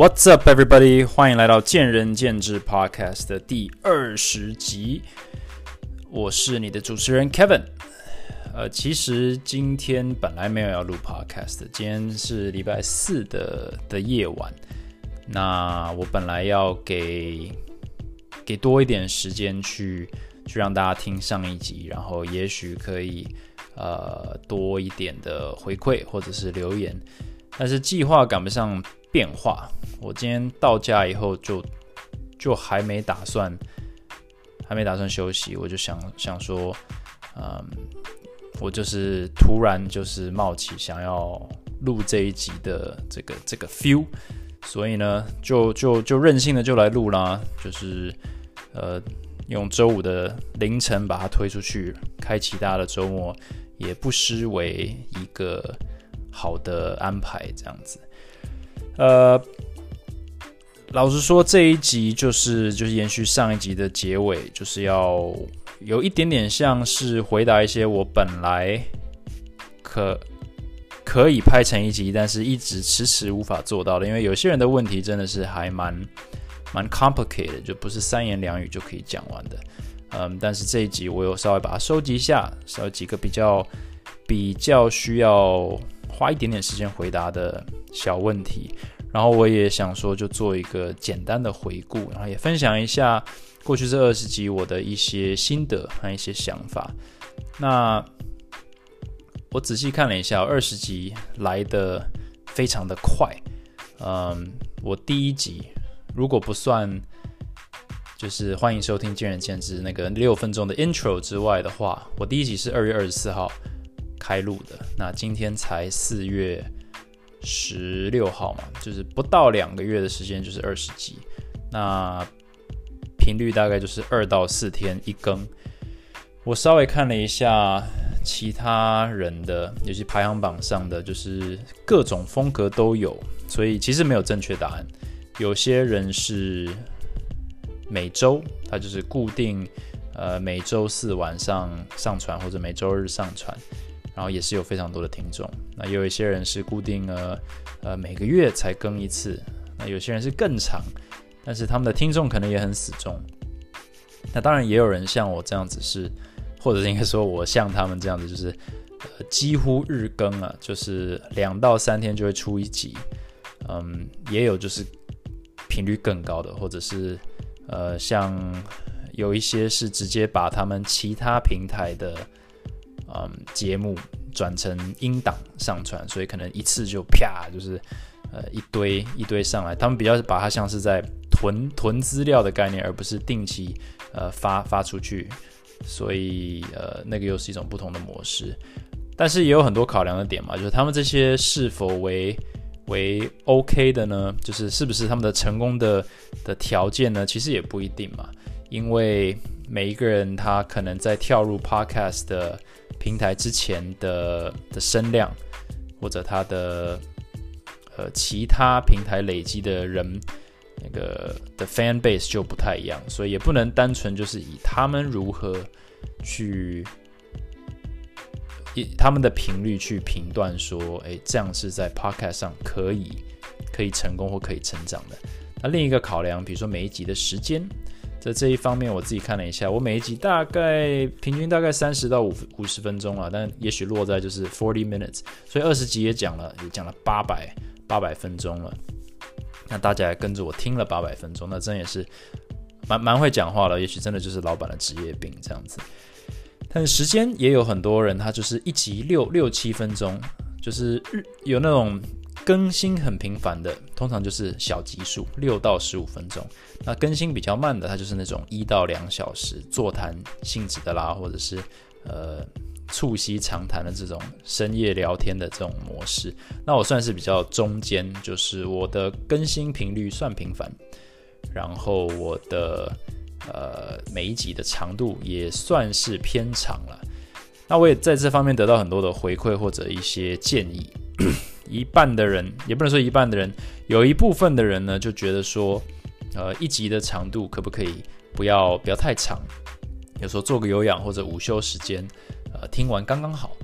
What's up, everybody？欢迎来到见仁见智 Podcast 的第二十集。我是你的主持人 Kevin。呃，其实今天本来没有要录 Podcast，今天是礼拜四的的夜晚。那我本来要给给多一点时间去去让大家听上一集，然后也许可以呃多一点的回馈或者是留言，但是计划赶不上变化。我今天到家以后就就还没打算还没打算休息，我就想想说，嗯，我就是突然就是冒起想要录这一集的这个这个 feel，所以呢，就就就任性的就来录啦，就是呃用周五的凌晨把它推出去，开启大家的周末，也不失为一个好的安排，这样子，呃。老实说，这一集就是就是延续上一集的结尾，就是要有一点点像是回答一些我本来可可以拍成一集，但是一直迟迟无法做到的。因为有些人的问题真的是还蛮蛮 complicated，就不是三言两语就可以讲完的。嗯，但是这一集我有稍微把它收集一下，稍微几个比较比较需要花一点点时间回答的小问题。然后我也想说，就做一个简单的回顾，然后也分享一下过去这二十集我的一些心得和一些想法。那我仔细看了一下，二十集来的非常的快。嗯，我第一集如果不算就是欢迎收听见仁见智那个六分钟的 intro 之外的话，我第一集是二月二十四号开录的。那今天才四月。十六号嘛，就是不到两个月的时间，就是二十集。那频率大概就是二到四天一更。我稍微看了一下其他人的，尤其排行榜上的，就是各种风格都有，所以其实没有正确答案。有些人是每周，他就是固定，呃，每周四晚上上传，或者每周日上传。然后也是有非常多的听众，那有一些人是固定呃呃每个月才更一次，那有些人是更长，但是他们的听众可能也很死忠。那当然也有人像我这样子是，或者是应该说我像他们这样子，就是呃几乎日更啊，就是两到三天就会出一集。嗯，也有就是频率更高的，或者是呃像有一些是直接把他们其他平台的。嗯，节目转成音档上传，所以可能一次就啪，就是呃一堆一堆上来。他们比较把它像是在囤囤资料的概念，而不是定期呃发发出去。所以呃那个又是一种不同的模式。但是也有很多考量的点嘛，就是他们这些是否为为 OK 的呢？就是是不是他们的成功的的条件呢？其实也不一定嘛，因为每一个人他可能在跳入 Podcast 的。平台之前的的声量，或者他的呃其他平台累积的人那个的 fan base 就不太一样，所以也不能单纯就是以他们如何去以他们的频率去评断说，哎，这样是在 podcast 上可以可以成功或可以成长的。那另一个考量，比如说每一集的时间。在这一方面，我自己看了一下，我每一集大概平均大概三十到五五十分钟啊，但也许落在就是 forty minutes，所以二十集也讲了，也讲了八百八百分钟了。那大家也跟着我听了八百分钟，那真也是蛮蛮会讲话了。也许真的就是老板的职业病这样子。但时间也有很多人，他就是一集六六七分钟，就是日有那种。更新很频繁的，通常就是小集数，六到十五分钟。那更新比较慢的，它就是那种一到两小时座谈性质的啦，或者是呃促膝长谈的这种深夜聊天的这种模式。那我算是比较中间，就是我的更新频率算频繁，然后我的呃每一集的长度也算是偏长了。那我也在这方面得到很多的回馈或者一些建议。一半的人也不能说一半的人，有一部分的人呢就觉得说，呃，一集的长度可不可以不要不要太长？有时候做个有氧或者午休时间，呃，听完刚刚好。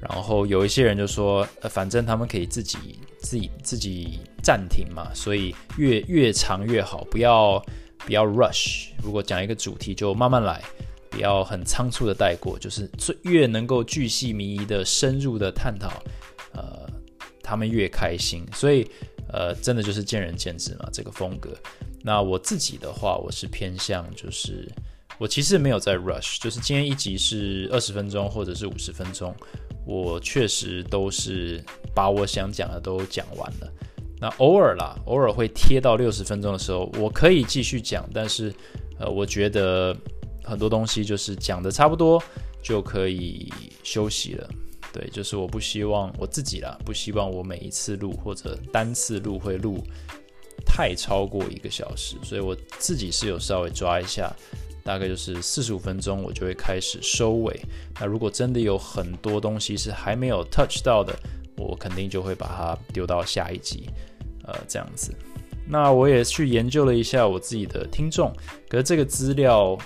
然后有一些人就说，呃，反正他们可以自己自己自己暂停嘛，所以越越长越好，不要不要 rush。如果讲一个主题，就慢慢来，不要很仓促的带过，就是最越能够巨细靡遗的深入的探讨，呃，他们越开心。所以，呃，真的就是见仁见智嘛，这个风格。那我自己的话，我是偏向就是。我其实没有在 rush，就是今天一集是二十分钟或者是五十分钟，我确实都是把我想讲的都讲完了。那偶尔啦，偶尔会贴到六十分钟的时候，我可以继续讲，但是呃，我觉得很多东西就是讲的差不多就可以休息了。对，就是我不希望我自己啦，不希望我每一次录或者单次录会录太超过一个小时，所以我自己是有稍微抓一下。大概就是四十五分钟，我就会开始收尾。那如果真的有很多东西是还没有 touch 到的，我肯定就会把它丢到下一集，呃，这样子。那我也去研究了一下我自己的听众，可是这个资料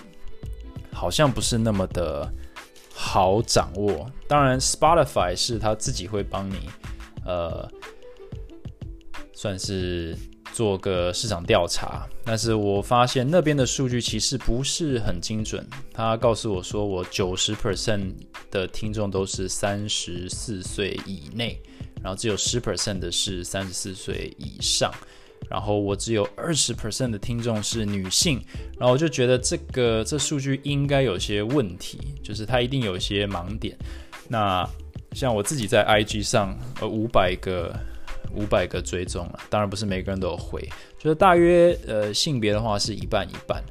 好像不是那么的好掌握。当然，Spotify 是他自己会帮你，呃，算是。做个市场调查，但是我发现那边的数据其实不是很精准。他告诉我说，我九十 percent 的听众都是三十四岁以内，然后只有十 percent 的是三十四岁以上，然后我只有二十 percent 的听众是女性，然后我就觉得这个这数据应该有些问题，就是它一定有一些盲点。那像我自己在 IG 上，呃，五百个。五百个追踪了，当然不是每个人都有回，就是大约呃性别的话是一半一半，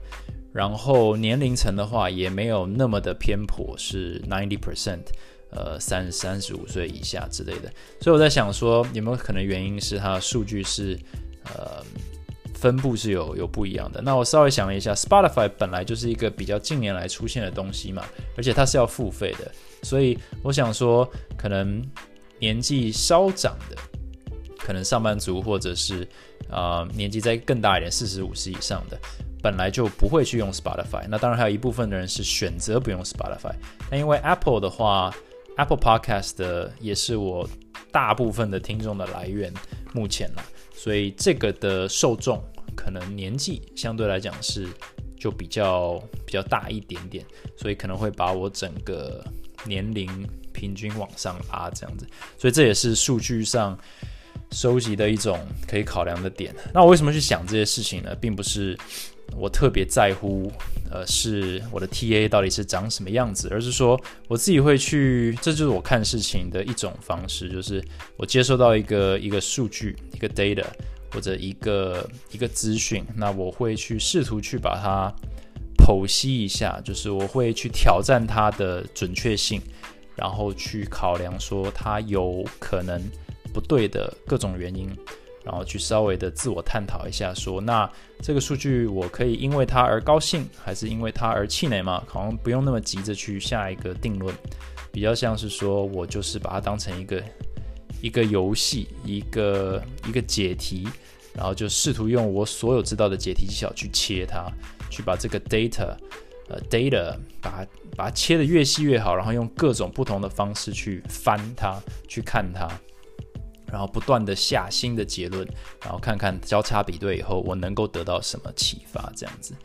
然后年龄层的话也没有那么的偏颇，是 ninety percent，呃三三十五岁以下之类的，所以我在想说有没有可能原因是它数据是呃分布是有有不一样的。那我稍微想了一下，Spotify 本来就是一个比较近年来出现的东西嘛，而且它是要付费的，所以我想说可能年纪稍长的。可能上班族或者是啊年纪再更大一点，四十五十以上的，本来就不会去用 Spotify。那当然还有一部分的人是选择不用 Spotify。那因为 Apple 的话，Apple Podcast 也是我大部分的听众的来源，目前呢，所以这个的受众可能年纪相对来讲是就比较比较大一点点，所以可能会把我整个年龄平均往上拉这样子。所以这也是数据上。收集的一种可以考量的点。那我为什么去想这些事情呢？并不是我特别在乎，呃，是我的 TA 到底是长什么样子，而是说我自己会去，这就是我看事情的一种方式，就是我接收到一个一个数据、一个 data 或者一个一个资讯，那我会去试图去把它剖析一下，就是我会去挑战它的准确性，然后去考量说它有可能。不对的各种原因，然后去稍微的自我探讨一下，说那这个数据我可以因为它而高兴，还是因为它而气馁吗？好像不用那么急着去下一个定论，比较像是说我就是把它当成一个一个游戏，一个一个解题，然后就试图用我所有知道的解题技巧去切它，去把这个 data 呃 data 把它把它切的越细越好，然后用各种不同的方式去翻它，去看它。然后不断的下新的结论，然后看看交叉比对以后我能够得到什么启发，这样子。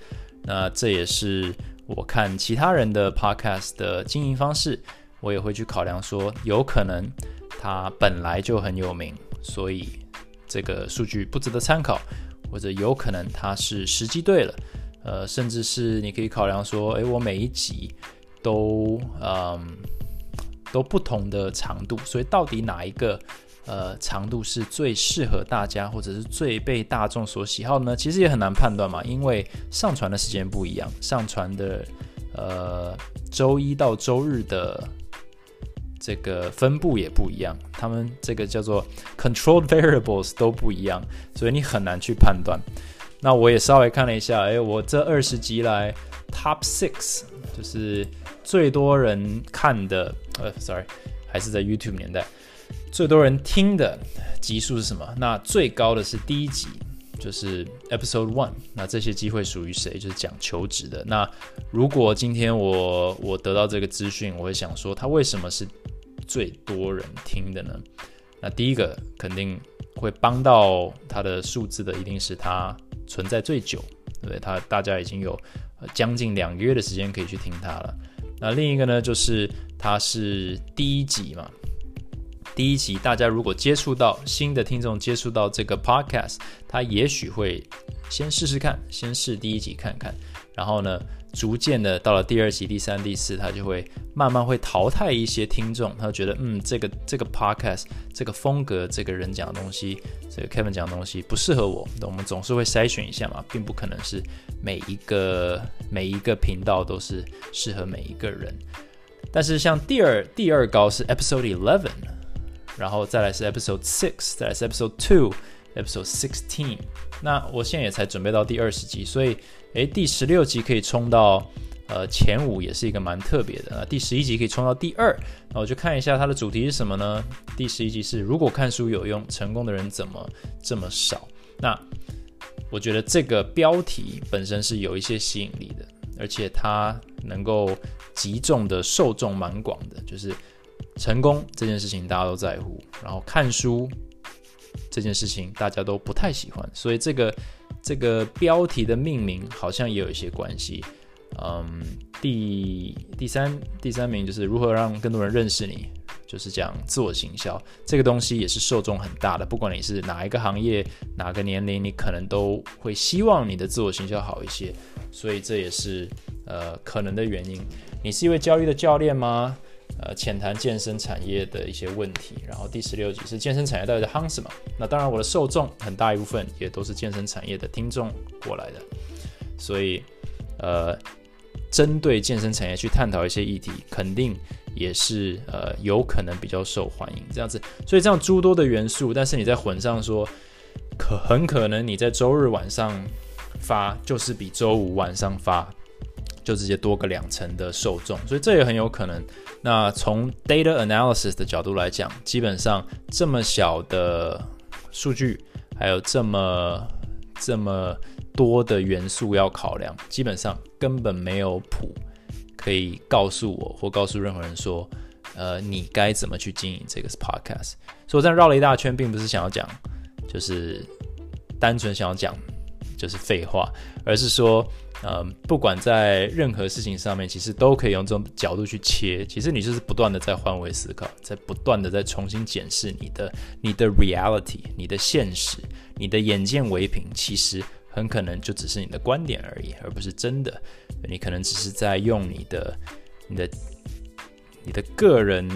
那这也是我看其他人的 podcast 的经营方式，我也会去考量说，有可能他本来就很有名，所以这个数据不值得参考，或者有可能他是时机对了，呃，甚至是你可以考量说，诶，我每一集都嗯都不同的长度，所以到底哪一个？呃，长度是最适合大家，或者是最被大众所喜好呢？其实也很难判断嘛，因为上传的时间不一样，上传的呃周一到周日的这个分布也不一样，他们这个叫做 control variables 都不一样，所以你很难去判断。那我也稍微看了一下，哎，我这二十集来 top six 就是最多人看的，呃，sorry，还是在 YouTube 年代。最多人听的集数是什么？那最高的是第一集，就是 Episode One。那这些机会属于谁？就是讲求职的。那如果今天我我得到这个资讯，我会想说，他为什么是最多人听的呢？那第一个肯定会帮到它的数字的，一定是它存在最久，对不对？它大家已经有将近两个月的时间可以去听它了。那另一个呢，就是它是第一集嘛。第一集大家如果接触到新的听众接触到这个 podcast，他也许会先试试看，先试第一集看看，然后呢，逐渐的到了第二集、第三、第四，他就会慢慢会淘汰一些听众，他觉得嗯，这个这个 podcast 这个风格，这个人讲的东西，这个 Kevin 讲的东西不适合我，我们总是会筛选一下嘛，并不可能是每一个每一个频道都是适合每一个人，但是像第二第二高是 episode eleven。然后再来是 Episode Six，再来是 Episode Two，Episode Sixteen。那我现在也才准备到第二十集，所以诶，第十六集可以冲到呃前五，也是一个蛮特别的。那第十一集可以冲到第二，那我就看一下它的主题是什么呢？第十一集是如果看书有用，成功的人怎么这么少？那我觉得这个标题本身是有一些吸引力的，而且它能够集中的受众蛮广的，就是。成功这件事情大家都在乎，然后看书这件事情大家都不太喜欢，所以这个这个标题的命名好像也有一些关系。嗯，第第三第三名就是如何让更多人认识你，就是讲自我行销这个东西也是受众很大的，不管你是哪一个行业哪个年龄，你可能都会希望你的自我行销好一些，所以这也是呃可能的原因。你是一位教育的教练吗？呃，浅谈健身产业的一些问题，然后第十六集是健身产业到底在夯什么？那当然，我的受众很大一部分也都是健身产业的听众过来的，所以呃，针对健身产业去探讨一些议题，肯定也是呃有可能比较受欢迎这样子。所以这样诸多的元素，但是你在混上说，可很可能你在周日晚上发，就是比周五晚上发。就直接多个两成的受众，所以这也很有可能。那从 data analysis 的角度来讲，基本上这么小的数据，还有这么这么多的元素要考量，基本上根本没有谱可以告诉我或告诉任何人说，呃，你该怎么去经营这个 podcast。所以我这样绕了一大圈，并不是想要讲，就是单纯想要讲就是废话，而是说。呃，不管在任何事情上面，其实都可以用这种角度去切。其实你就是不断的在换位思考，在不断的在重新检视你的你的 reality，你的现实，你的眼见为凭，其实很可能就只是你的观点而已，而不是真的。你可能只是在用你的你的你的个人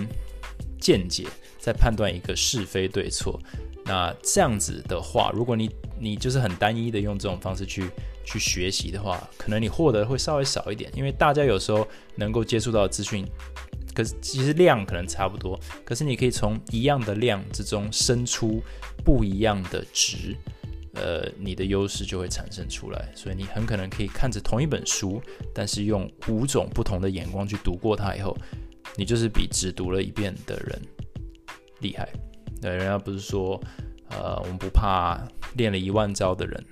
见解在判断一个是非对错。那这样子的话，如果你你就是很单一的用这种方式去。去学习的话，可能你获得会稍微少一点，因为大家有时候能够接触到资讯，可是其实量可能差不多，可是你可以从一样的量之中生出不一样的值，呃，你的优势就会产生出来。所以你很可能可以看着同一本书，但是用五种不同的眼光去读过它以后，你就是比只读了一遍的人厉害。对，人家不是说，呃，我们不怕练了一万招的人。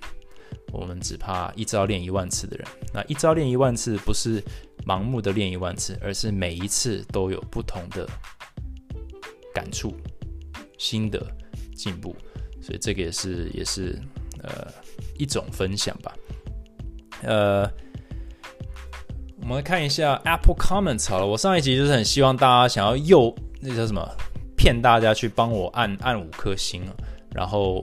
我们只怕一招练一万次的人。那一招练一万次，不是盲目的练一万次，而是每一次都有不同的感触、心得、进步。所以这个也是也是呃一种分享吧。呃，我们来看一下 Apple Comments 好了。我上一集就是很希望大家想要诱那叫什么骗大家去帮我按按五颗星，然后。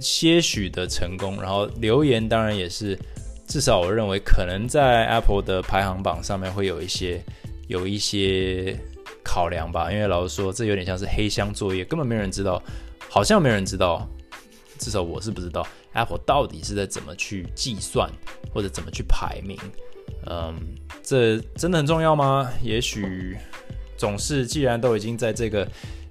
些许的成功，然后留言当然也是，至少我认为可能在 Apple 的排行榜上面会有一些有一些考量吧。因为老实说，这有点像是黑箱作业，根本没人知道，好像没人知道，至少我是不知道 Apple 到底是在怎么去计算或者怎么去排名。嗯，这真的很重要吗？也许总是，既然都已经在这个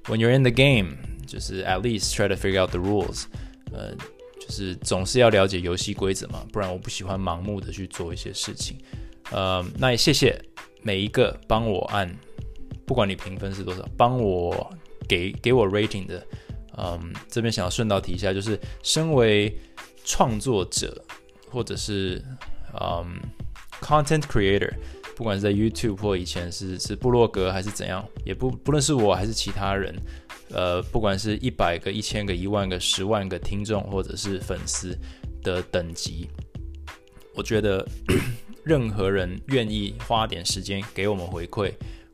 When you're in the game，就是 at least try to figure out the rules。呃，就是总是要了解游戏规则嘛，不然我不喜欢盲目的去做一些事情。呃，那也谢谢每一个帮我按，不管你评分是多少，帮我给给我 rating 的。嗯，这边想要顺道提一下，就是身为创作者或者是嗯 content creator，不管是在 YouTube 或以前是是部落格还是怎样，也不不论是我还是其他人，呃，不管是一百个、一千个、一万个、十万个听众或者是粉丝的等级，我觉得 任何人愿意花点时间给我们回馈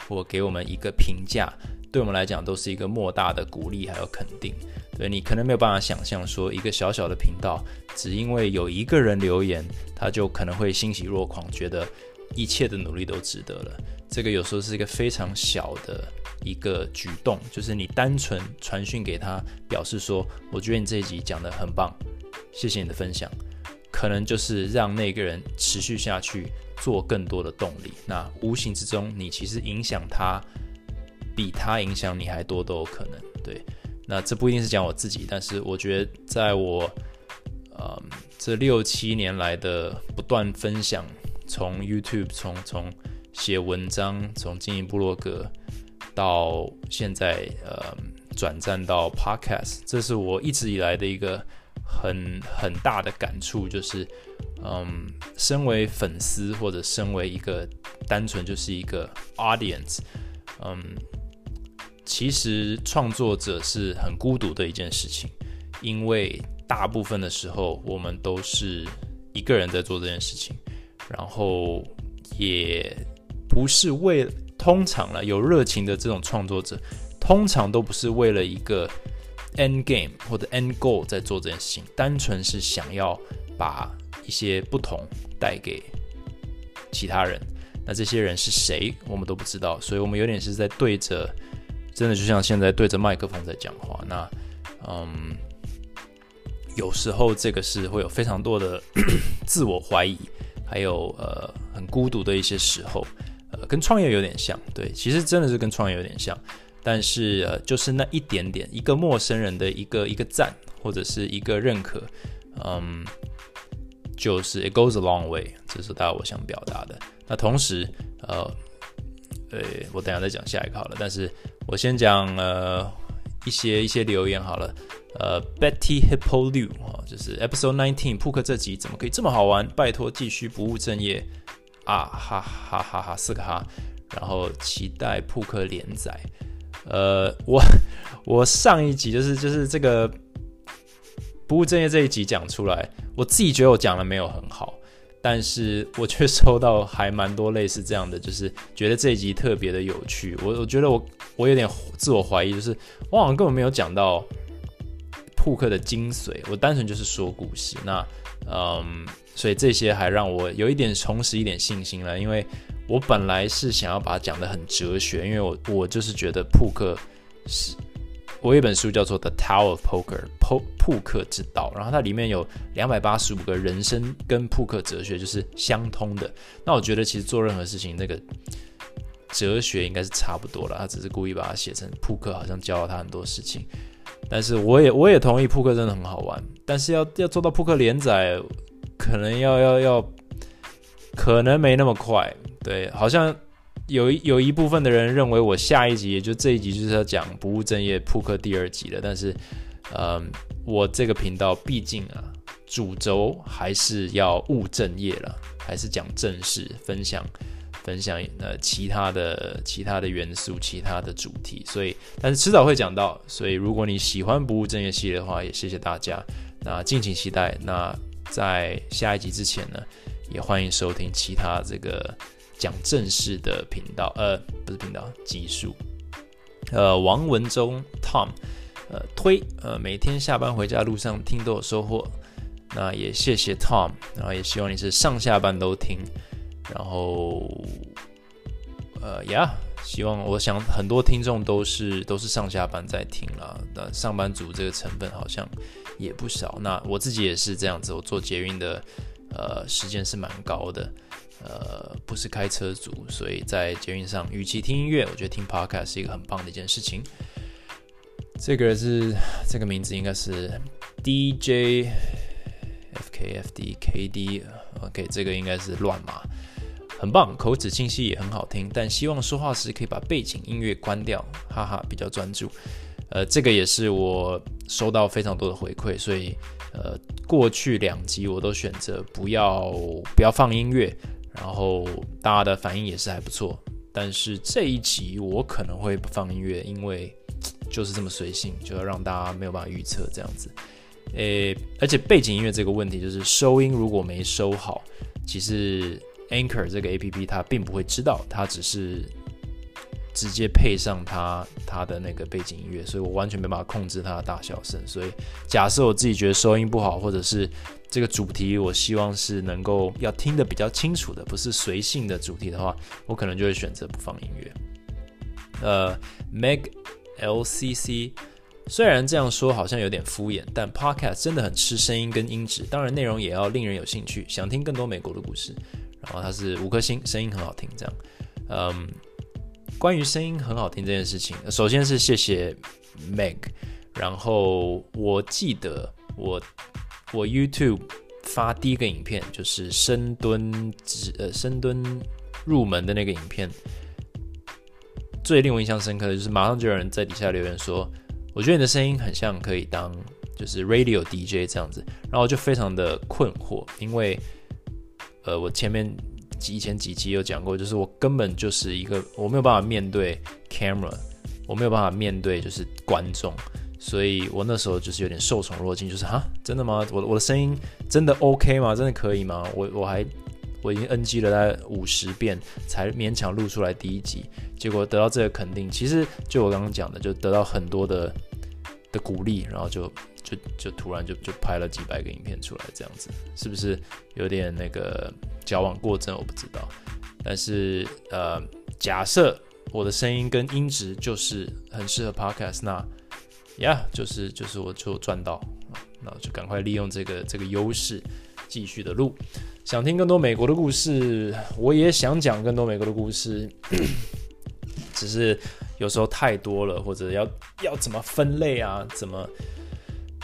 或给我们一个评价，对我们来讲都是一个莫大的鼓励还有肯定。对你可能没有办法想象，说一个小小的频道，只因为有一个人留言，他就可能会欣喜若狂，觉得一切的努力都值得了。这个有时候是一个非常小的一个举动，就是你单纯传讯给他，表示说，我觉得你这一集讲的很棒，谢谢你的分享，可能就是让那个人持续下去做更多的动力。那无形之中，你其实影响他，比他影响你还多都有可能。对。那这不一定是讲我自己，但是我觉得在我，呃，这六七年来的不断分享，从 YouTube，从从写文章，从经营部落格，到现在呃转战到 Podcast，这是我一直以来的一个很很大的感触，就是嗯，身为粉丝或者身为一个单纯就是一个 audience，嗯。其实创作者是很孤独的一件事情，因为大部分的时候我们都是一个人在做这件事情，然后也不是为通常了有热情的这种创作者，通常都不是为了一个 end game 或者 end goal 在做这件事情，单纯是想要把一些不同带给其他人。那这些人是谁，我们都不知道，所以我们有点是在对着。真的就像现在对着麦克风在讲话，那嗯，有时候这个是会有非常多的自我怀疑，还有呃很孤独的一些时候，呃，跟创业有点像，对，其实真的是跟创业有点像，但是呃，就是那一点点，一个陌生人的一个一个赞或者是一个认可，嗯，就是 it goes a long way，这是大家我想表达的。那同时，呃。对，我等下再讲下一个好了，但是我先讲呃一些一些留言好了。呃，Betty Hippo Liu 啊，就是 Episode Nineteen 扑克这集怎么可以这么好玩？拜托继续不务正业啊！哈哈哈哈四个哈，然后期待扑克连载。呃，我我上一集就是就是这个不务正业这一集讲出来，我自己觉得我讲的没有很好。但是我却收到还蛮多类似这样的，就是觉得这一集特别的有趣。我我觉得我我有点自我怀疑，就是我好像根本没有讲到扑克的精髓，我单纯就是说故事。那嗯，所以这些还让我有一点重拾一点信心了，因为我本来是想要把它讲的很哲学，因为我我就是觉得扑克是。我有一本书叫做《The Tower of Poker》扑扑克之道，然后它里面有两百八十五个人生跟扑克哲学就是相通的。那我觉得其实做任何事情，那个哲学应该是差不多了。他只是故意把它写成扑克，好像教了他很多事情。但是我也我也同意，扑克真的很好玩。但是要要做到扑克连载，可能要要要，可能没那么快。对，好像。有有一部分的人认为我下一集，也就这一集，就是要讲不务正业扑克第二集了。但是，嗯，我这个频道毕竟啊，主轴还是要务正业了，还是讲正事，分享分享呃其他的其他的元素，其他的主题。所以，但是迟早会讲到。所以，如果你喜欢不务正业系列的话，也谢谢大家。那敬请期待。那在下一集之前呢，也欢迎收听其他这个。讲正式的频道，呃，不是频道，集数。呃，王文忠 Tom，呃，推，呃，每天下班回家路上听都有收获。那也谢谢 Tom，然后也希望你是上下班都听。然后，呃，呀，希望我想很多听众都是都是上下班在听了。那上班族这个成分好像也不少。那我自己也是这样子，我做捷运的，呃，时间是蛮高的。呃，不是开车族，所以在捷运上，与其听音乐，我觉得听 podcast 是一个很棒的一件事情。这个是这个名字应该是 DJ FKFDKD，OK，这个应该是乱码，很棒，口齿清晰也很好听，但希望说话时可以把背景音乐关掉，哈哈，比较专注。呃，这个也是我收到非常多的回馈，所以呃，过去两集我都选择不要不要放音乐。然后大家的反应也是还不错。但是这一集我可能会不放音乐，因为 就是这么随性，就要让大家没有办法预测这样子。诶，而且背景音乐这个问题，就是收音如果没收好，其实 Anchor 这个 A P P 它并不会知道，它只是直接配上它它的那个背景音乐，所以我完全没办法控制它的大小声。所以假设我自己觉得收音不好，或者是这个主题我希望是能够要听得比较清楚的，不是随性的主题的话，我可能就会选择不放音乐。呃，Meg L C C。虽然这样说好像有点敷衍，但 Podcast 真的很吃声音跟音质，当然内容也要令人有兴趣。想听更多美国的故事，然后它是五颗星，声音很好听。这样，嗯，关于声音很好听这件事情，首先是谢谢 Meg。然后我记得我我 YouTube 发第一个影片就是深蹲呃深蹲入门的那个影片，最令我印象深刻的就是马上就有人在底下留言说。我觉得你的声音很像可以当就是 radio DJ 这样子，然后就非常的困惑，因为呃，我前面以前几集有讲过，就是我根本就是一个我没有办法面对 camera，我没有办法面对就是观众，所以我那时候就是有点受宠若惊，就是哈，真的吗？我我的声音真的 OK 吗？真的可以吗？我我还我已经 NG 了大概五十遍才勉强录出来第一集，结果得到这个肯定，其实就我刚刚讲的，就得到很多的。的鼓励，然后就就就突然就就拍了几百个影片出来，这样子是不是有点那个矫枉过正？我不知道。但是呃，假设我的声音跟音质就是很适合 podcast，那呀，就是就是我就赚到，那我就赶快利用这个这个优势继续的录。想听更多美国的故事，我也想讲更多美国的故事，只是。有时候太多了，或者要要怎么分类啊？怎么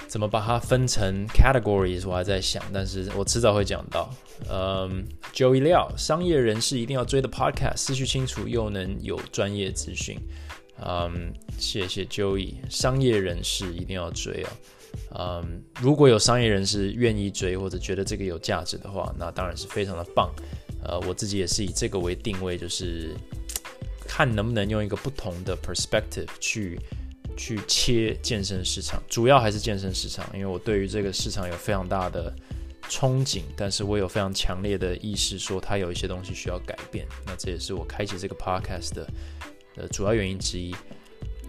怎么把它分成 categories？我还在想，但是我迟早会讲到。嗯，Joey 廖，商业人士一定要追的 podcast，思绪清楚又能有专业资讯。嗯，谢谢 Joey，商业人士一定要追啊。嗯，如果有商业人士愿意追或者觉得这个有价值的话，那当然是非常的棒。呃，我自己也是以这个为定位，就是。看能不能用一个不同的 perspective 去去切健身市场，主要还是健身市场，因为我对于这个市场有非常大的憧憬，但是我有非常强烈的意识，说它有一些东西需要改变。那这也是我开启这个 podcast 的呃主要原因之一。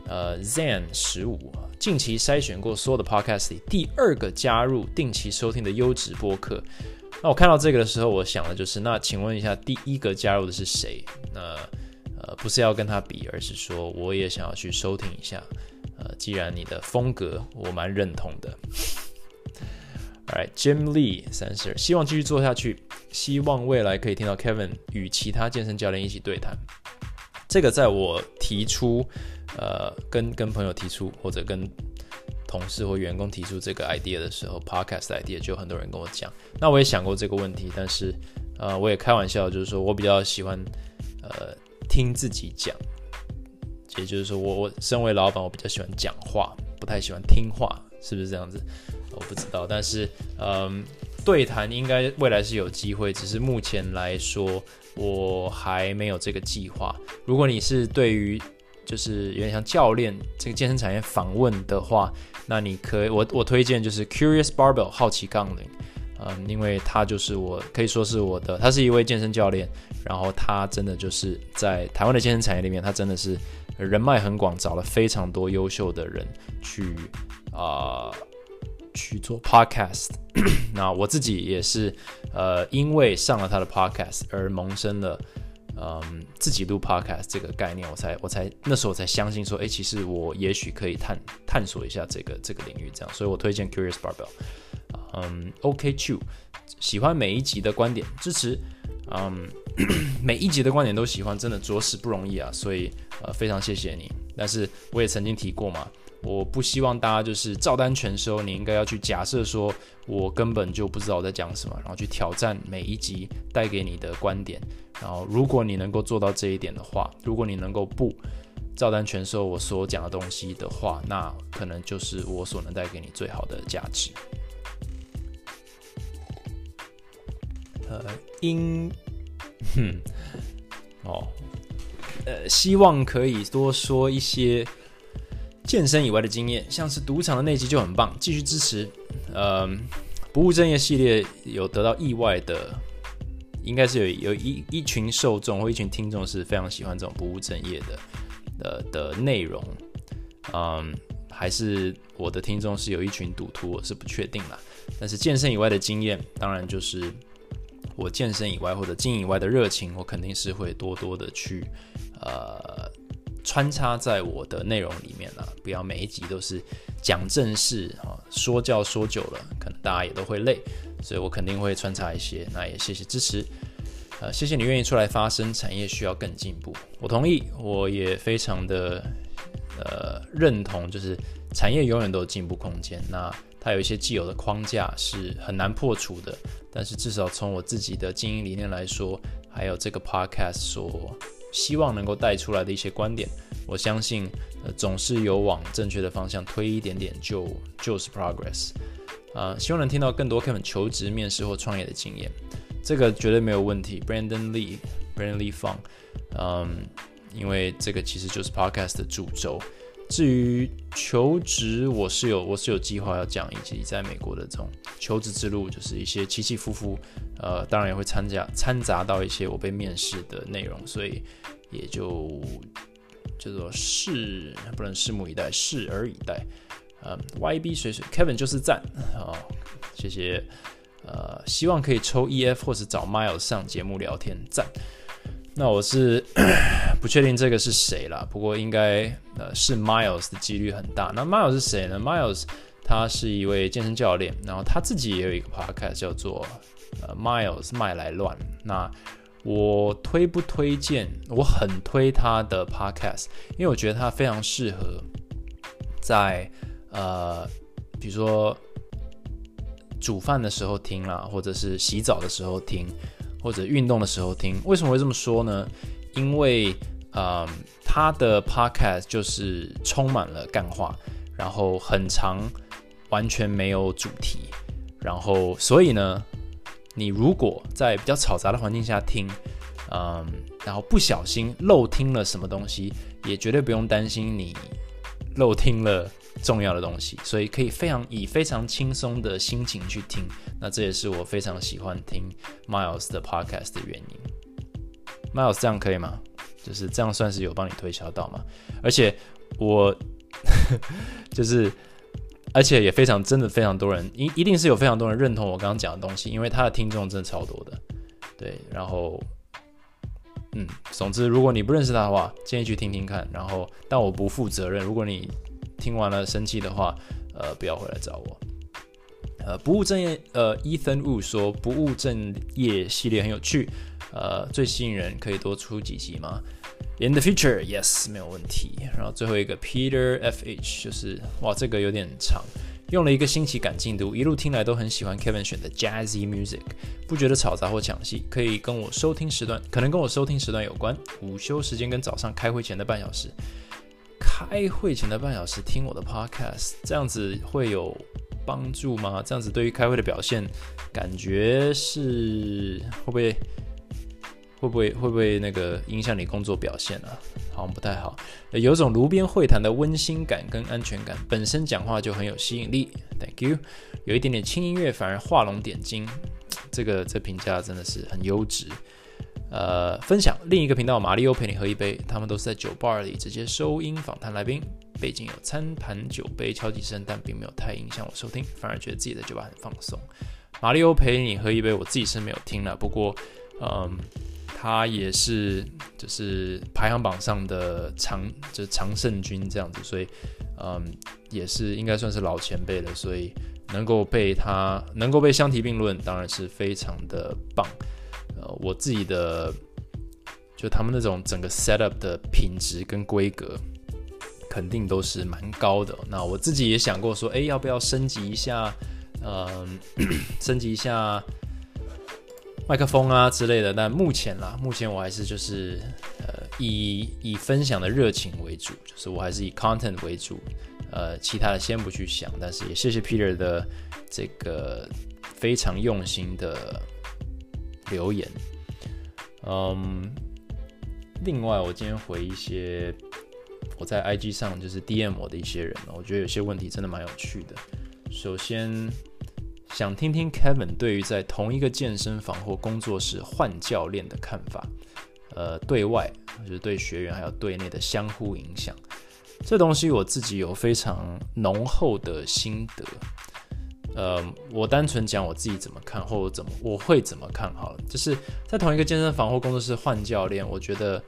呃，Zen 十五近期筛选过所有的 podcast 里第二个加入定期收听的优质播客。那我看到这个的时候，我想的就是，那请问一下，第一个加入的是谁？那呃，不是要跟他比，而是说我也想要去收听一下。呃，既然你的风格我蛮认同的。Alright，Jim Lee 三十二，希望继续做下去，希望未来可以听到 Kevin 与其他健身教练一起对谈。这个在我提出，呃，跟跟朋友提出，或者跟同事或员工提出这个 idea 的时候，podcast idea 就有很多人跟我讲。那我也想过这个问题，但是呃，我也开玩笑，就是说我比较喜欢呃。听自己讲，也就是说，我我身为老板，我比较喜欢讲话，不太喜欢听话，是不是这样子？我不知道，但是，嗯，对谈应该未来是有机会，只是目前来说，我还没有这个计划。如果你是对于就是有点像教练这个健身产业访问的话，那你可以，我我推荐就是 Curious Barbell 好奇杠铃。嗯，因为他就是我可以说是我的，他是一位健身教练，然后他真的就是在台湾的健身产业里面，他真的是人脉很广，找了非常多优秀的人去啊去做 podcast。那我自己也是呃，因为上了他的 podcast 而萌生了嗯自己录 podcast 这个概念，我才我才那时候我才相信说，哎，其实我也许可以探探索一下这个这个领域，这样，所以我推荐 Curious Barbell。嗯，OK Chu，喜欢每一集的观点，支持。嗯，每一集的观点都喜欢，真的着实不容易啊，所以呃非常谢谢你。但是我也曾经提过嘛，我不希望大家就是照单全收，你应该要去假设说我根本就不知道我在讲什么，然后去挑战每一集带给你的观点。然后如果你能够做到这一点的话，如果你能够不照单全收我所讲的东西的话，那可能就是我所能带给你最好的价值。呃，音哼，哦，呃，希望可以多说一些健身以外的经验，像是赌场的那集就很棒，继续支持。呃，不务正业系列有得到意外的，应该是有有一一群受众或一群听众是非常喜欢这种不务正业的的的内容。嗯，还是我的听众是有一群赌徒，我是不确定啦。但是健身以外的经验，当然就是我健身以外或者经营以外的热情，我肯定是会多多的去呃穿插在我的内容里面了。不要每一集都是讲正事啊，说教说久了，可能大家也都会累，所以我肯定会穿插一些。那也谢谢支持，呃，谢谢你愿意出来发声，产业需要更进步，我同意，我也非常的呃认同，就是产业永远都有进步空间。那它有一些既有的框架是很难破除的，但是至少从我自己的经营理念来说，还有这个 podcast 所希望能够带出来的一些观点，我相信呃总是有往正确的方向推一点点就就是 progress 啊，希望能听到更多 Kevin 求职、面试或创业的经验，这个绝对没有问题。Brandon Lee，Brandon Lee Fang，嗯，因为这个其实就是 podcast 的主轴。至于求职，我是有我是有计划要讲，以及在美国的这种求职之路，就是一些起起伏伏，呃，当然也会参加掺杂到一些我被面试的内容，所以也就叫做拭不能拭目以待，拭而以待。呃，YB 水水 Kevin 就是赞啊，谢谢。呃，希望可以抽 EF 或是找 Miles 上节目聊天，赞。那我是 不确定这个是谁啦，不过应该呃是 Miles 的几率很大。那 Miles 是谁呢？Miles 他是一位健身教练，然后他自己也有一个 podcast 叫做呃 Miles 麦来乱。那我推不推荐？我很推他的 podcast，因为我觉得他非常适合在呃比如说煮饭的时候听啦，或者是洗澡的时候听。或者运动的时候听，为什么会这么说呢？因为，嗯，他的 podcast 就是充满了干话，然后很长，完全没有主题，然后所以呢，你如果在比较嘈杂的环境下听，嗯，然后不小心漏听了什么东西，也绝对不用担心你漏听了。重要的东西，所以可以非常以非常轻松的心情去听。那这也是我非常喜欢听 Miles 的 podcast 的原因。Miles 这样可以吗？就是这样算是有帮你推销到吗？而且我 就是，而且也非常真的非常多人一一定是有非常多人认同我刚刚讲的东西，因为他的听众真的超多的。对，然后嗯，总之如果你不认识他的话，建议去听听看。然后，但我不负责任。如果你听完了生气的话，呃，不要回来找我。呃，不务正业，呃，Ethan Wu 说不务正业系列很有趣，呃，最吸引人，可以多出几集吗？In the future，yes，没有问题。然后最后一个 Peter FH 就是哇，这个有点长，用了一个星期赶进度，一路听来都很喜欢 Kevin 选的 Jazzy Music，不觉得吵杂或抢戏，可以跟我收听时段，可能跟我收听时段有关，午休时间跟早上开会前的半小时。开会前的半小时听我的 podcast，这样子会有帮助吗？这样子对于开会的表现，感觉是会不会会不会会不会那个影响你工作表现啊？好像不太好。有种炉边会谈的温馨感跟安全感，本身讲话就很有吸引力。Thank you。有一点点轻音乐反而画龙点睛，这个这评价真的是很优质。呃，分享另一个频道，马里欧陪你喝一杯。他们都是在酒吧里直接收音访谈来宾，背景有餐盘酒杯敲几声，但并没有太影响我收听，反而觉得自己在酒吧很放松。马里欧陪你喝一杯，我自己是没有听了，不过，嗯，他也是就是排行榜上的常就是常胜军这样子，所以，嗯，也是应该算是老前辈了，所以能够被他能够被相提并论，当然是非常的棒。呃，我自己的就他们那种整个 set up 的品质跟规格，肯定都是蛮高的。那我自己也想过说，哎，要不要升级一下？嗯，升级一下麦克风啊之类的。但目前啦，目前我还是就是呃，以以分享的热情为主，就是我还是以 content 为主。呃，其他的先不去想。但是也谢谢 Peter 的这个非常用心的。留言，嗯，另外我今天回一些我在 IG 上就是 DM 我的一些人，我觉得有些问题真的蛮有趣的。首先想听听 Kevin 对于在同一个健身房或工作室换教练的看法，呃，对外就是对学员还有对内的相互影响。这东西我自己有非常浓厚的心得。呃，我单纯讲我自己怎么看，或者怎么我会怎么看好了。就是在同一个健身房或工作室换教练，我觉得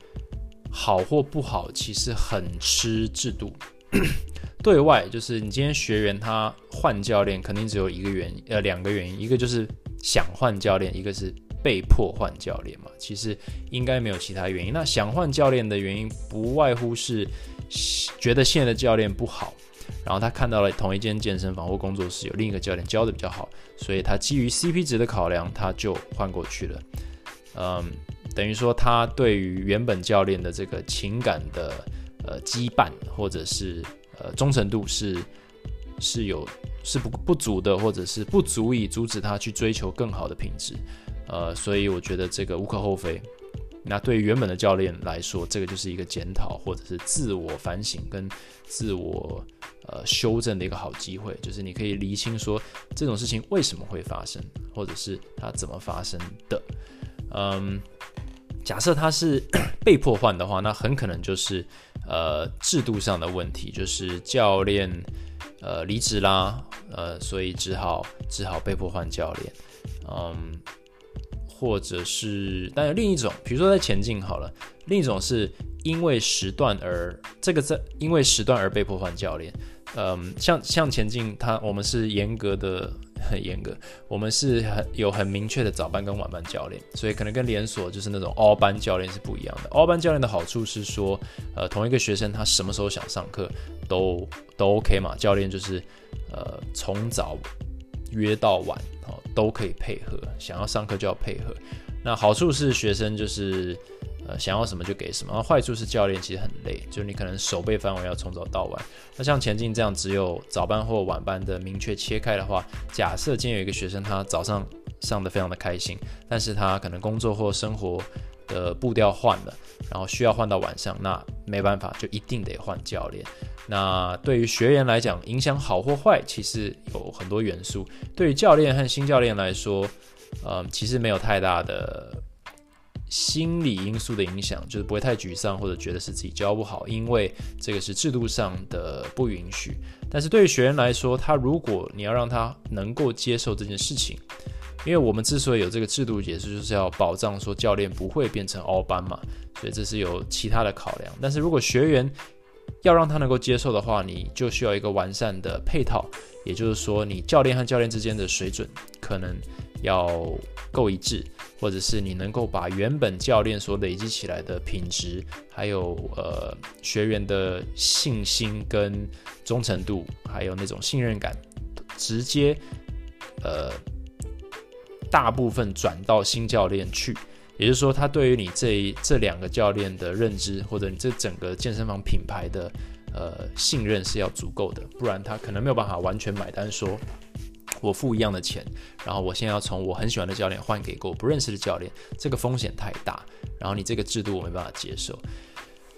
好或不好，其实很吃制度。对外就是你今天学员他换教练，肯定只有一个原因，呃，两个原因，一个就是想换教练，一个是被迫换教练嘛。其实应该没有其他原因。那想换教练的原因，不外乎是觉得现在的教练不好。然后他看到了同一间健身房或工作室有另一个教练教的比较好，所以他基于 CP 值的考量，他就换过去了。嗯，等于说他对于原本教练的这个情感的呃羁绊或者是呃忠诚度是是有是不不足的，或者是不足以阻止他去追求更好的品质。呃，所以我觉得这个无可厚非。那对于原本的教练来说，这个就是一个检讨或者是自我反省跟自我呃修正的一个好机会，就是你可以厘清说这种事情为什么会发生，或者是它怎么发生的。嗯，假设他是 被迫换的话，那很可能就是呃制度上的问题，就是教练呃离职啦，呃，所以只好只好被迫换教练。嗯。或者是，但有另一种，比如说在前进好了，另一种是因为时段而这个在因为时段而被迫换教练，嗯，像像前进，他我们是严格的很严格，我们是很有很明确的早班跟晚班教练，所以可能跟连锁就是那种 all 班教练是不一样的。all 班教练的好处是说，呃，同一个学生他什么时候想上课都都 OK 嘛，教练就是呃从早。约到晚哦，都可以配合。想要上课就要配合。那好处是学生就是呃想要什么就给什么。坏处是教练其实很累，就你可能手背范围要从早到晚。那像前进这样只有早班或晚班的明确切开的话，假设今天有一个学生他早上上的非常的开心，但是他可能工作或生活的步调换了，然后需要换到晚上，那没办法就一定得换教练。那对于学员来讲，影响好或坏，其实有很多元素。对于教练和新教练来说，呃，其实没有太大的心理因素的影响，就是不会太沮丧或者觉得是自己教不好，因为这个是制度上的不允许。但是对于学员来说，他如果你要让他能够接受这件事情，因为我们之所以有这个制度，也是就是要保障说教练不会变成凹班嘛，所以这是有其他的考量。但是如果学员要让他能够接受的话，你就需要一个完善的配套，也就是说，你教练和教练之间的水准可能要够一致，或者是你能够把原本教练所累积起来的品质，还有呃学员的信心跟忠诚度，还有那种信任感，直接呃大部分转到新教练去。也就是说，他对于你这这两个教练的认知，或者你这整个健身房品牌的呃信任是要足够的，不然他可能没有办法完全买单。说我付一样的钱，然后我现在要从我很喜欢的教练换给一个我不认识的教练，这个风险太大。然后你这个制度我没办法接受，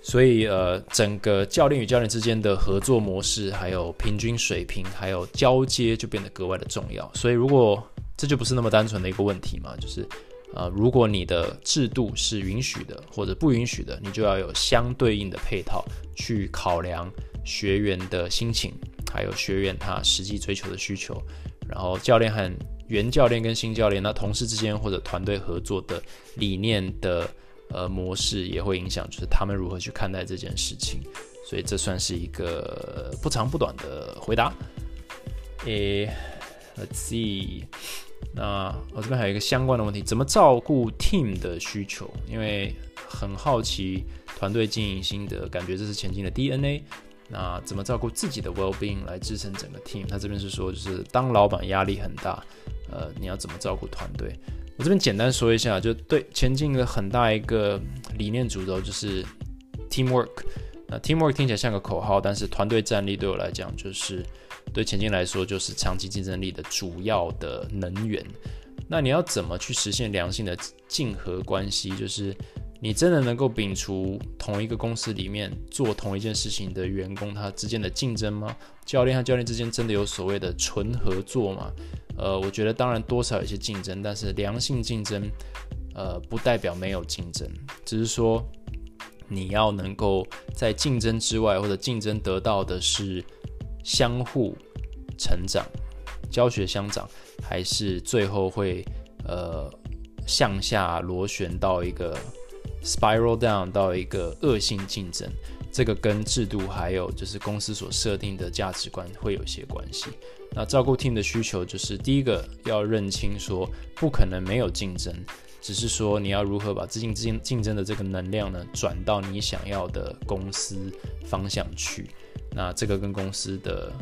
所以呃，整个教练与教练之间的合作模式，还有平均水平，还有交接就变得格外的重要。所以如果这就不是那么单纯的一个问题嘛，就是。呃，如果你的制度是允许的或者不允许的，你就要有相对应的配套去考量学员的心情，还有学员他实际追求的需求。然后教练和原教练跟新教练，那同事之间或者团队合作的理念的呃模式也会影响，就是他们如何去看待这件事情。所以这算是一个不长不短的回答。诶，Let's see。那我这边还有一个相关的问题，怎么照顾 team 的需求？因为很好奇团队经营心得，感觉这是前进的 DNA。那怎么照顾自己的 well being 来支撑整个 team？他这边是说，就是当老板压力很大，呃，你要怎么照顾团队？我这边简单说一下，就对前进的很大一个理念主轴就是 teamwork。那 teamwork 听起来像个口号，但是团队战力对我来讲就是。对前进来说，就是长期竞争力的主要的能源。那你要怎么去实现良性的竞合关系？就是你真的能够摒除同一个公司里面做同一件事情的员工他之间的竞争吗？教练和教练之间真的有所谓的纯合作吗？呃，我觉得当然多少有些竞争，但是良性竞争，呃，不代表没有竞争，只是说你要能够在竞争之外，或者竞争得到的是相互成长、教学相长，还是最后会呃向下螺旋到一个 spiral down 到一个恶性竞争。这个跟制度还有就是公司所设定的价值观会有些关系。那照顾 team 的需求就是第一个要认清说不可能没有竞争，只是说你要如何把资金竞竞争的这个能量呢转到你想要的公司方向去。那这个跟公司的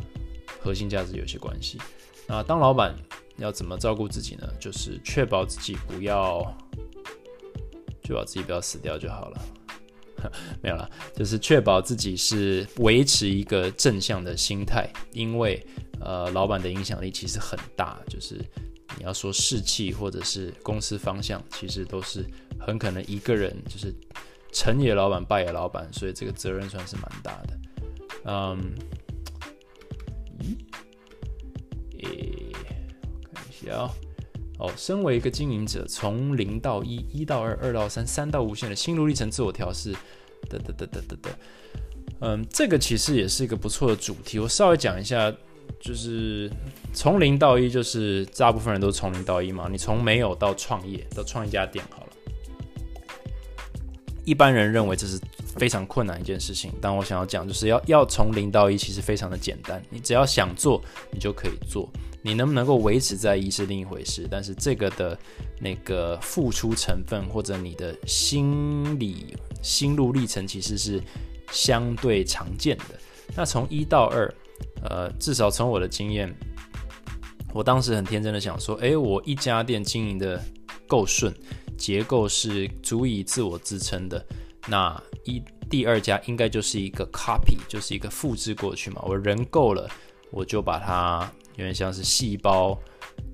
核心价值有些关系。那当老板要怎么照顾自己呢？就是确保自己不要，确保自己不要死掉就好了。没有了，就是确保自己是维持一个正向的心态，因为呃，老板的影响力其实很大，就是你要说士气或者是公司方向，其实都是很可能一个人就是成也老板，败也老板，所以这个责任算是蛮大的。嗯，咦，诶，看一下啊，哦，身为一个经营者，从零到一，一到二，二到三，三到无限的心路历程，自我调试。得得得得得得，嗯，这个其实也是一个不错的主题。我稍微讲一下，就是从零到一，就是大部分人都从零到一嘛。你从没有到创业，到创一家店好了。一般人认为这是非常困难一件事情，但我想要讲，就是要要从零到一，其实非常的简单。你只要想做，你就可以做。你能不能够维持在一是另一回事，但是这个的那个付出成分或者你的心理心路历程其实是相对常见的。那从一到二，呃，至少从我的经验，我当时很天真的想说，诶，我一家店经营的够顺，结构是足以自我支撑的，那一第二家应该就是一个 copy，就是一个复制过去嘛。我人够了，我就把它。有点像是细胞，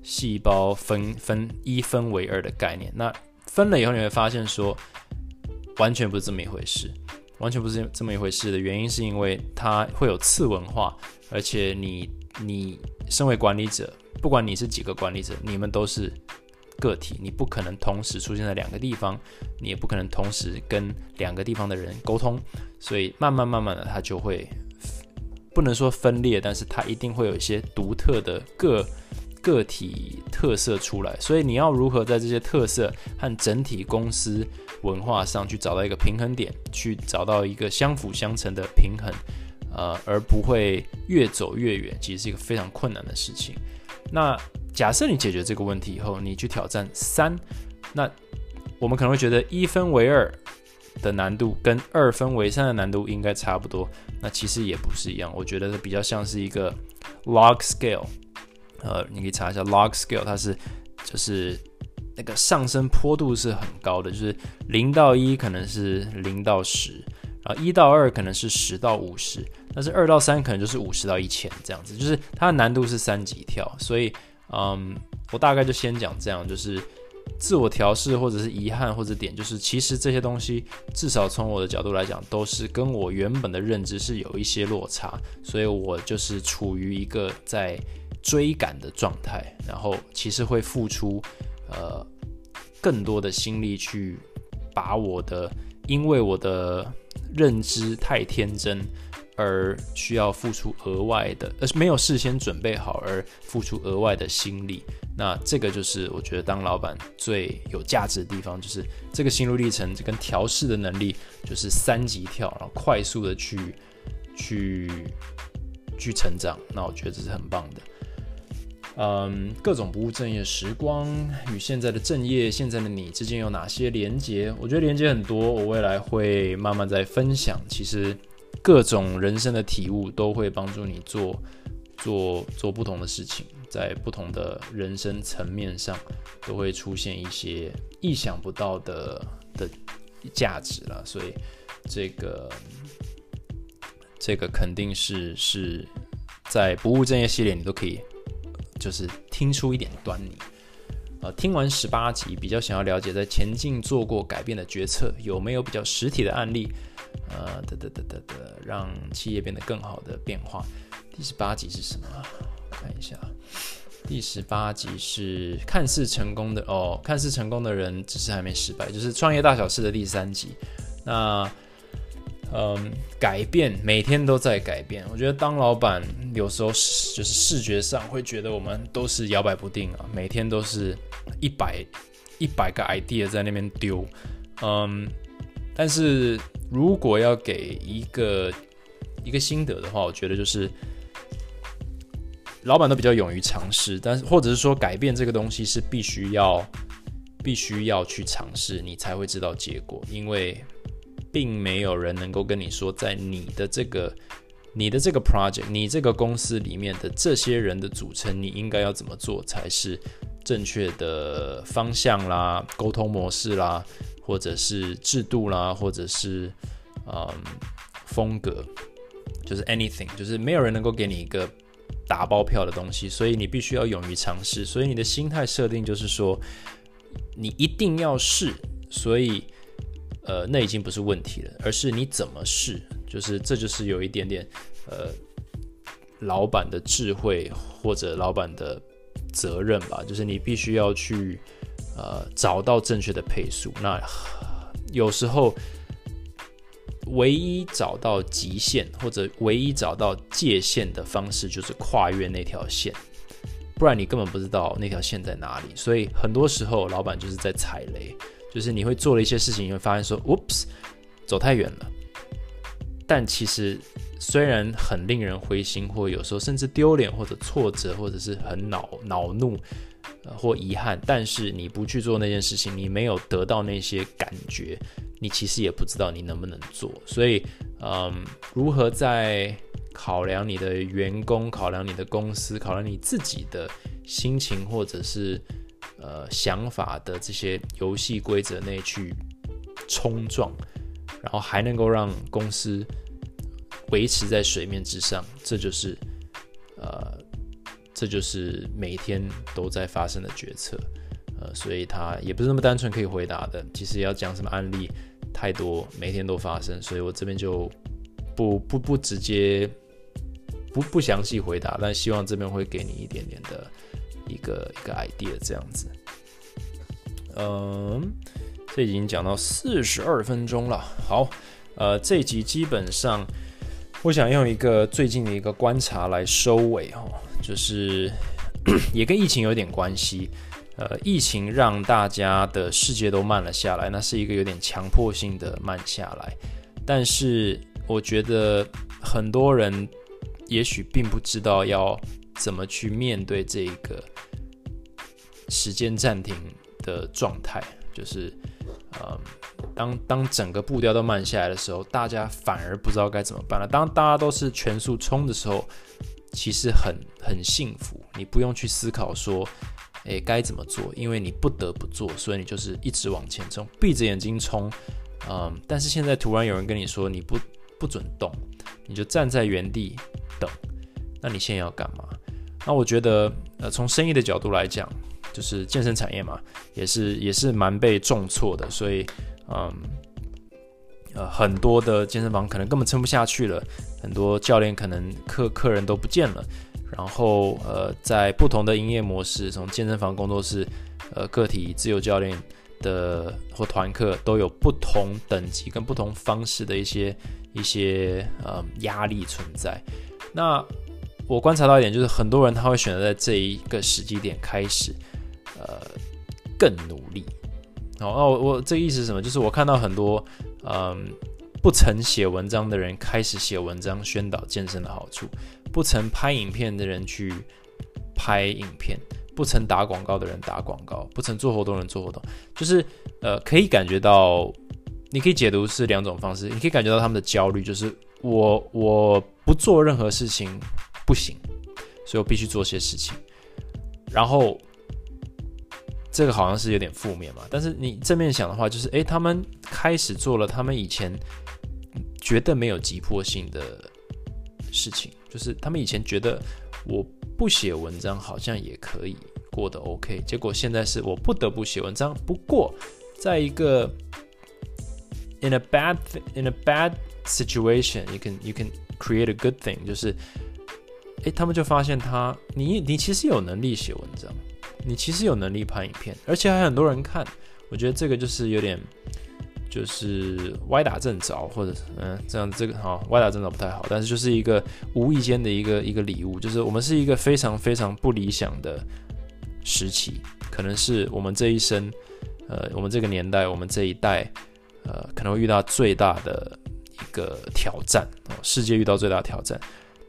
细胞分分一分为二的概念。那分了以后，你会发现说，完全不是这么一回事，完全不是这么一回事的原因是因为它会有次文化，而且你你身为管理者，不管你是几个管理者，你们都是个体，你不可能同时出现在两个地方，你也不可能同时跟两个地方的人沟通，所以慢慢慢慢的，它就会。不能说分裂，但是它一定会有一些独特的个个体特色出来。所以你要如何在这些特色和整体公司文化上去找到一个平衡点，去找到一个相辅相成的平衡，呃，而不会越走越远，其实是一个非常困难的事情。那假设你解决这个问题以后，你去挑战三，那我们可能会觉得一分为二。的难度跟二分为三的难度应该差不多，那其实也不是一样。我觉得比较像是一个 log scale，呃，你可以查一下 log scale，它是就是那个上升坡度是很高的，就是零到一可能是零到十，然后一到二可能是十到五十，但是二到三可能就是五十到一千这样子，就是它的难度是三级跳。所以，嗯，我大概就先讲这样，就是。自我调试，或者是遗憾，或者点，就是其实这些东西，至少从我的角度来讲，都是跟我原本的认知是有一些落差，所以我就是处于一个在追赶的状态，然后其实会付出呃更多的心力去把我的，因为我的认知太天真。而需要付出额外的，而是没有事先准备好而付出额外的心力，那这个就是我觉得当老板最有价值的地方，就是这个心路历程跟调试的能力，就是三级跳，然后快速的去去去成长，那我觉得这是很棒的。嗯，各种不务正业时光与现在的正业，现在的你之间有哪些连接？我觉得连接很多，我未来会慢慢在分享。其实。各种人生的体悟都会帮助你做做做不同的事情，在不同的人生层面上都会出现一些意想不到的的价值了，所以这个这个肯定是是在不务正业系列你都可以就是听出一点端倪。呃，听完十八集，比较想要了解在前进做过改变的决策有没有比较实体的案例，呃，的的的的的，让企业变得更好的变化。第十八集是什么？看一下，第十八集是看似成功的哦，看似成功的人只是还没失败，就是创业大小事的第三集。那。嗯，改变每天都在改变。我觉得当老板有时候就是视觉上会觉得我们都是摇摆不定啊，每天都是一百一百个 idea 在那边丢。嗯，但是如果要给一个一个心得的话，我觉得就是老板都比较勇于尝试，但是或者是说改变这个东西是必须要必须要去尝试，你才会知道结果，因为。并没有人能够跟你说，在你的这个、你的这个 project、你这个公司里面的这些人的组成，你应该要怎么做才是正确的方向啦、沟通模式啦，或者是制度啦，或者是嗯风格，就是 anything，就是没有人能够给你一个打包票的东西，所以你必须要勇于尝试。所以你的心态设定就是说，你一定要试，所以。呃，那已经不是问题了，而是你怎么试，就是这就是有一点点呃，老板的智慧或者老板的责任吧，就是你必须要去呃找到正确的配速。那有时候唯一找到极限或者唯一找到界限的方式，就是跨越那条线，不然你根本不知道那条线在哪里。所以很多时候，老板就是在踩雷。就是你会做了一些事情，你会发现说，oops，走太远了。但其实虽然很令人灰心，或有时候甚至丢脸，或者挫折，或者是很恼恼怒，呃，或遗憾，但是你不去做那件事情，你没有得到那些感觉，你其实也不知道你能不能做。所以，嗯，如何在考量你的员工、考量你的公司、考量你自己的心情，或者是。呃，想法的这些游戏规则内去冲撞，然后还能够让公司维持在水面之上，这就是呃，这就是每天都在发生的决策。呃，所以他也不是那么单纯可以回答的。其实要讲什么案例太多，每天都发生，所以我这边就不不不直接不不详细回答，但希望这边会给你一点点的。一个一个 idea 这样子，嗯，这已经讲到四十二分钟了。好，呃，这集基本上我想用一个最近的一个观察来收尾哦，就是 也跟疫情有点关系。呃，疫情让大家的世界都慢了下来，那是一个有点强迫性的慢下来。但是我觉得很多人也许并不知道要。怎么去面对这个时间暂停的状态？就是，呃，当当整个步调都慢下来的时候，大家反而不知道该怎么办了。当大家都是全速冲的时候，其实很很幸福，你不用去思考说，诶该怎么做，因为你不得不做，所以你就是一直往前冲，闭着眼睛冲。嗯，但是现在突然有人跟你说你不不准动，你就站在原地等，那你现在要干嘛？那我觉得，呃，从生意的角度来讲，就是健身产业嘛，也是也是蛮被重挫的，所以，嗯，呃，很多的健身房可能根本撑不下去了，很多教练可能客客人都不见了，然后，呃，在不同的营业模式，从健身房、工作室、呃，个体、自由教练的或团课，都有不同等级跟不同方式的一些一些呃压力存在，那。我观察到一点，就是很多人他会选择在这一个时机点开始，呃，更努力。哦，那我我这意思是什么？就是我看到很多，嗯，不曾写文章的人开始写文章，宣导健身的好处；不曾拍影片的人去拍影片；不曾打广告的人打广告；不曾做活动的人做活动。就是呃，可以感觉到，你可以解读是两种方式。你可以感觉到他们的焦虑，就是我我不做任何事情。不行，所以我必须做些事情。然后，这个好像是有点负面嘛。但是你正面想的话，就是诶，他们开始做了他们以前觉得没有急迫性的事情，就是他们以前觉得我不写文章好像也可以，过得 OK。结果现在是我不得不写文章。不过，在一个 in a bad in a bad situation，you can you can create a good thing，就是诶，他们就发现他你你其实有能力写文章，你其实有能力拍影片，而且还很多人看。我觉得这个就是有点。就是歪打正着，或者嗯，这样这个哈，歪打正着不太好，但是就是一个无意间的一个一个礼物，就是我们是一个非常非常不理想的时期，可能是我们这一生，呃，我们这个年代，我们这一代，呃，可能会遇到最大的一个挑战哦，世界遇到最大的挑战，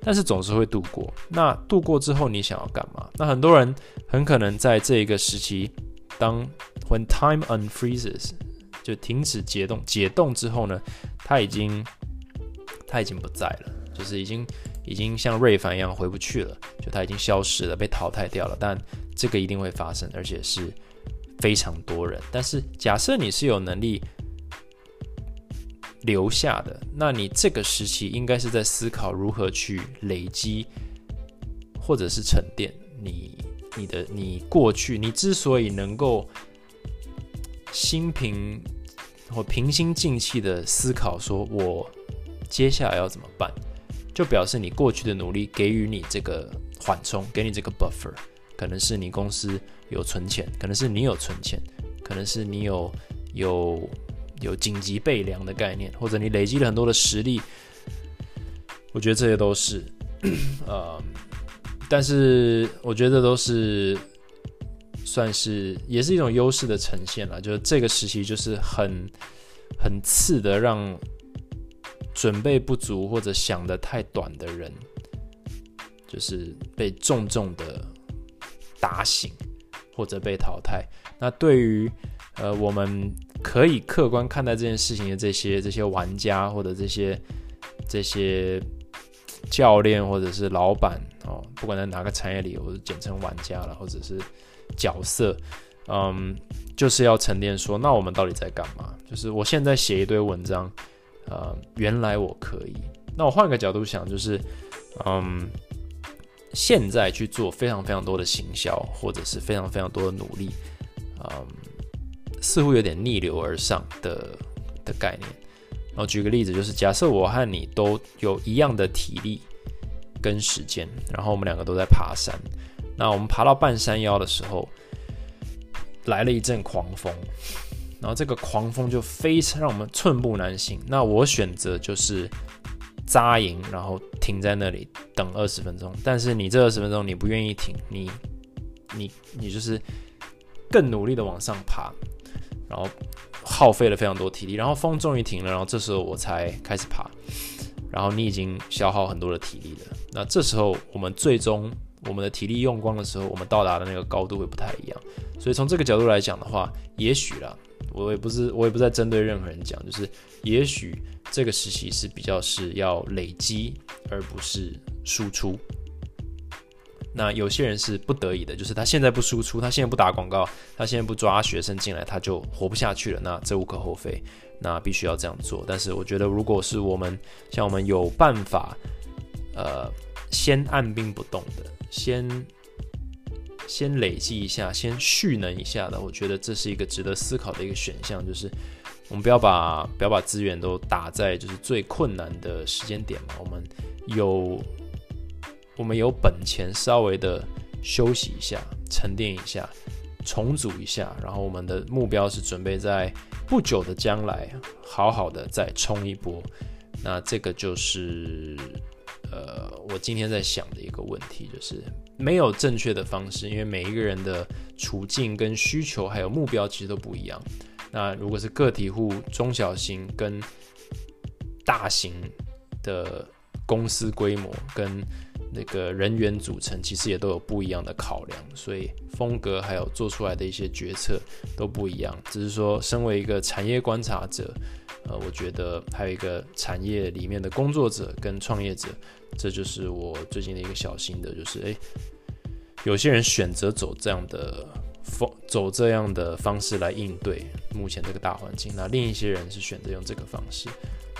但是总是会度过。那度过之后，你想要干嘛？那很多人很可能在这一个时期，当 when time unfreezes。就停止解冻，解冻之后呢，它已经，它已经不在了，就是已经，已经像瑞凡一样回不去了，就它已经消失了，被淘汰掉了。但这个一定会发生，而且是非常多人。但是假设你是有能力留下的，那你这个时期应该是在思考如何去累积，或者是沉淀你，你的，你过去，你之所以能够。心平或平心静气的思考，说我接下来要怎么办，就表示你过去的努力给予你这个缓冲，给你这个 buffer，可能是你公司有存钱，可能是你有存钱，可能是你有有有紧急备粮的概念，或者你累积了很多的实力。我觉得这些都是，呃，但是我觉得都是。算是也是一种优势的呈现了，就是这个时期就是很很次的，让准备不足或者想的太短的人，就是被重重的打醒或者被淘汰。那对于呃我们可以客观看待这件事情的这些这些玩家或者这些这些教练或者是老板哦，不管在哪个产业里，我简称玩家了，或者是。角色，嗯，就是要沉淀。说，那我们到底在干嘛？就是我现在写一堆文章，呃，原来我可以。那我换个角度想，就是，嗯，现在去做非常非常多的行销，或者是非常非常多的努力，嗯，似乎有点逆流而上的的概念。然后举个例子，就是假设我和你都有一样的体力跟时间，然后我们两个都在爬山。那我们爬到半山腰的时候，来了一阵狂风，然后这个狂风就非常让我们寸步难行。那我选择就是扎营，然后停在那里等二十分钟。但是你这二十分钟你不愿意停，你你你就是更努力的往上爬，然后耗费了非常多体力。然后风终于停了，然后这时候我才开始爬，然后你已经消耗很多的体力了。那这时候我们最终。我们的体力用光的时候，我们到达的那个高度会不太一样。所以从这个角度来讲的话，也许啦，我也不是我也不在针对任何人讲，就是也许这个时期是比较是要累积而不是输出。那有些人是不得已的，就是他现在不输出，他现在不打广告，他现在不抓学生进来，他就活不下去了。那这无可厚非，那必须要这样做。但是我觉得，如果是我们像我们有办法，呃，先按兵不动的。先先累积一下，先蓄能一下的，我觉得这是一个值得思考的一个选项。就是我们不要把不要把资源都打在就是最困难的时间点嘛。我们有我们有本钱稍微的休息一下，沉淀一下，重组一下，然后我们的目标是准备在不久的将来好好的再冲一波。那这个就是。呃，我今天在想的一个问题就是，没有正确的方式，因为每一个人的处境跟需求还有目标其实都不一样。那如果是个体户、中小型跟大型的公司规模跟那个人员组成，其实也都有不一样的考量，所以风格还有做出来的一些决策都不一样。只是说，身为一个产业观察者，呃，我觉得还有一个产业里面的工作者跟创业者。这就是我最近的一个小心得，就是诶，有些人选择走这样的方，走这样的方式来应对目前这个大环境，那另一些人是选择用这个方式，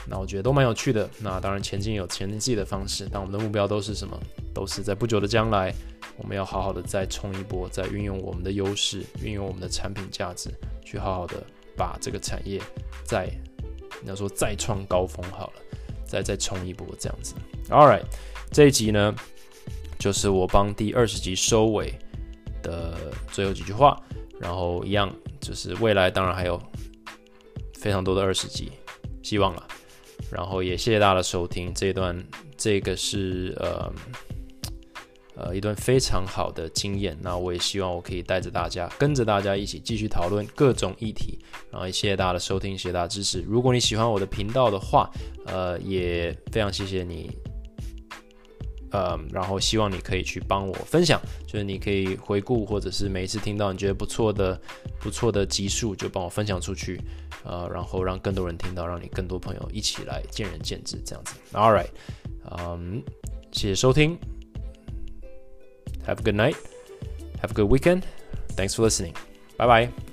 那我觉得都蛮有趣的。那当然前进有前进自己的方式，但我们的目标都是什么？都是在不久的将来我们要好好的再冲一波，再运用我们的优势，运用我们的产品价值，去好好的把这个产业再，你要说再创高峰好了，再再冲一波这样子。All right，这一集呢，就是我帮第二十集收尾的最后几句话，然后一样就是未来当然还有非常多的二十集，希望了。然后也谢谢大家的收听，这一段这个是呃。呃，一段非常好的经验。那我也希望我可以带着大家，跟着大家一起继续讨论各种议题。然后也谢谢大家的收听，谢谢大家支持。如果你喜欢我的频道的话，呃，也非常谢谢你。呃，然后希望你可以去帮我分享，就是你可以回顾，或者是每一次听到你觉得不错的、不错的集数，就帮我分享出去。呃，然后让更多人听到，让你更多朋友一起来见仁见智，这样子。All right，嗯，谢谢收听。Have a good night. Have a good weekend. Thanks for listening. Bye bye.